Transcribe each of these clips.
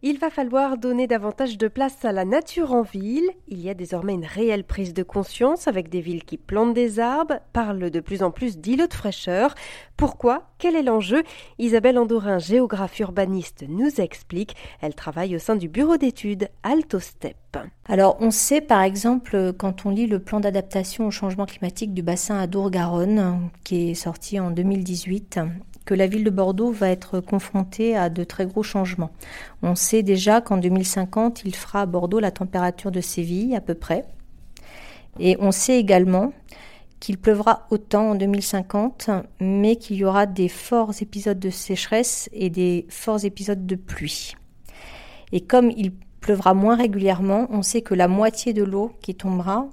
Il va falloir donner davantage de place à la nature en ville. Il y a désormais une réelle prise de conscience avec des villes qui plantent des arbres, parlent de plus en plus d'îlots de fraîcheur. Pourquoi? Quel est l'enjeu? Isabelle Andorin, géographe urbaniste, nous explique. Elle travaille au sein du bureau d'études Alto Step. Alors, on sait par exemple, quand on lit le plan d'adaptation au changement climatique du bassin Adour-Garonne, qui est sorti en 2018, la ville de Bordeaux va être confrontée à de très gros changements. On sait déjà qu'en 2050, il fera à Bordeaux la température de Séville à peu près. Et on sait également qu'il pleuvra autant en 2050, mais qu'il y aura des forts épisodes de sécheresse et des forts épisodes de pluie. Et comme il pleuvra moins régulièrement, on sait que la moitié de l'eau qui tombera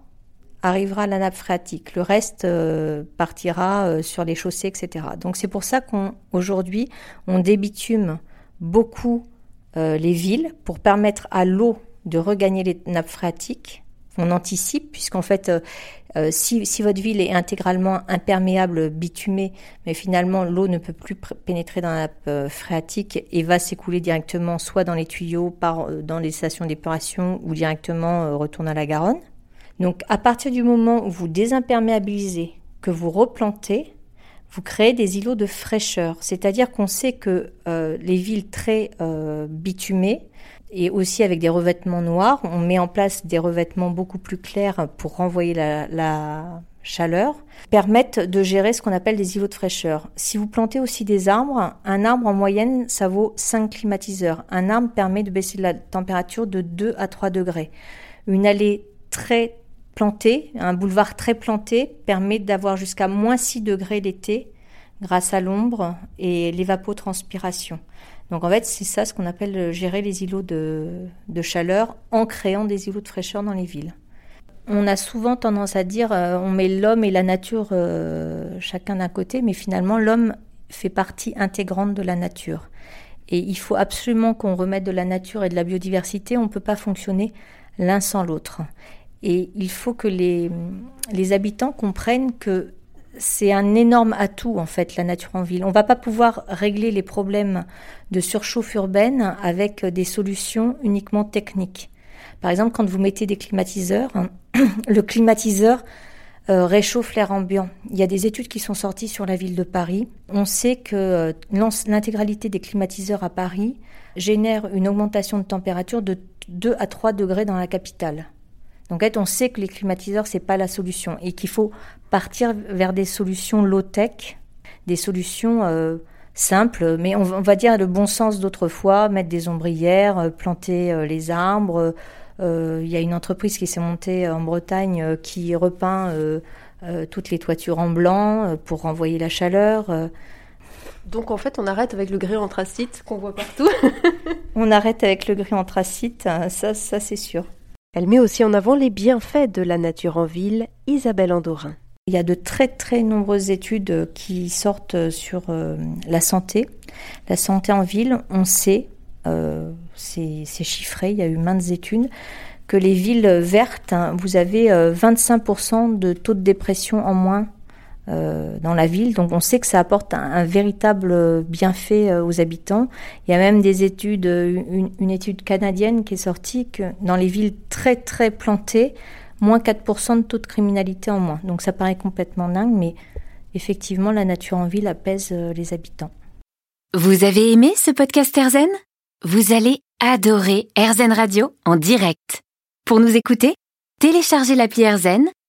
arrivera à la nappe phréatique. Le reste euh, partira euh, sur les chaussées, etc. Donc c'est pour ça qu'aujourd'hui, on, débitume beaucoup euh, les villes pour permettre à l'eau de regagner les nappes phréatiques. On anticipe, puisqu'en fait, si, si, votre ville est intégralement imperméable, bitumée, mais finalement l'eau ne peut plus pénétrer dans la nappe phréatique et va s'écouler directement soit dans les tuyaux, dans les stations d'épuration ou directement retourner à la Garonne. Donc à partir du moment où vous désimperméabilisez, que vous replantez, vous créez des îlots de fraîcheur. C'est-à-dire qu'on sait que euh, les villes très euh, bitumées et aussi avec des revêtements noirs, on met en place des revêtements beaucoup plus clairs pour renvoyer la, chaleur, permettent de gérer ce qu'on appelle des îlots de fraîcheur. Si vous plantez aussi des arbres, un arbre en moyenne, ça vaut 5 climatiseurs. Un arbre permet de baisser la température de 2 à 3 degrés. Une allée très planté, un boulevard très planté, permet d'avoir jusqu'à moins 6 degrés l'été grâce à l'ombre et l'évapotranspiration. Donc en fait, c'est ça ce qu'on appelle gérer les îlots de, chaleur en créant des îlots de fraîcheur dans les villes. On a souvent tendance à dire euh, on met l'homme et la nature euh, chacun d'un côté, mais finalement l'homme fait partie intégrante de la nature. Et il faut absolument qu'on remette de la nature et de la biodiversité, on ne peut pas fonctionner l'un sans l'autre. Et il faut que les, habitants comprennent que c'est un énorme atout en fait la nature en ville. On va pas pouvoir régler les problèmes de surchauffe urbaine avec des solutions uniquement techniques. Par exemple, quand vous mettez des climatiseurs, le climatiseur euh, réchauffe l'air ambiant. Il y a des études qui sont sorties sur la ville de Paris. On sait que euh, l'intégralité des climatiseurs à Paris génère une augmentation de température de 2 à 3 degrés dans la capitale. Donc en fait, on sait que les climatiseurs c'est pas la solution et qu'il faut partir vers des solutions low tech, des solutions euh, simples, mais on, va dire le bon sens d'autrefois, mettre des ombrières, euh, planter euh, les arbres. Il y a une entreprise qui s'est montée en Bretagne qui repeint toutes les toitures en blanc pour renvoyer la chaleur. Donc en fait, on arrête avec le gris anthracite qu'on voit partout. on arrête avec le gris anthracite, ça, ça c'est sûr. Elle met aussi en avant les bienfaits de la nature en ville, Isabelle Andorin. Il y a de très très nombreuses études qui sortent sur euh, la santé. La santé en ville, on sait, euh, c'est chiffré, il y a eu maintes études, que les villes vertes, hein, vous avez 25% euh, de taux de dépression en moins euh, dans la ville. Donc on sait que ça apporte un, véritable bienfait euh, aux habitants. Il y a même des études, une, étude canadienne qui est sortie que dans les villes très très plantées, moins 4% de taux de criminalité en moins. Donc ça paraît complètement dingue, mais effectivement la nature en ville apaise euh, les habitants. Vous avez aimé ce podcast Erzen Vous allez adorer Erzen Radio en direct. Pour nous écouter, téléchargez l'appli Erzen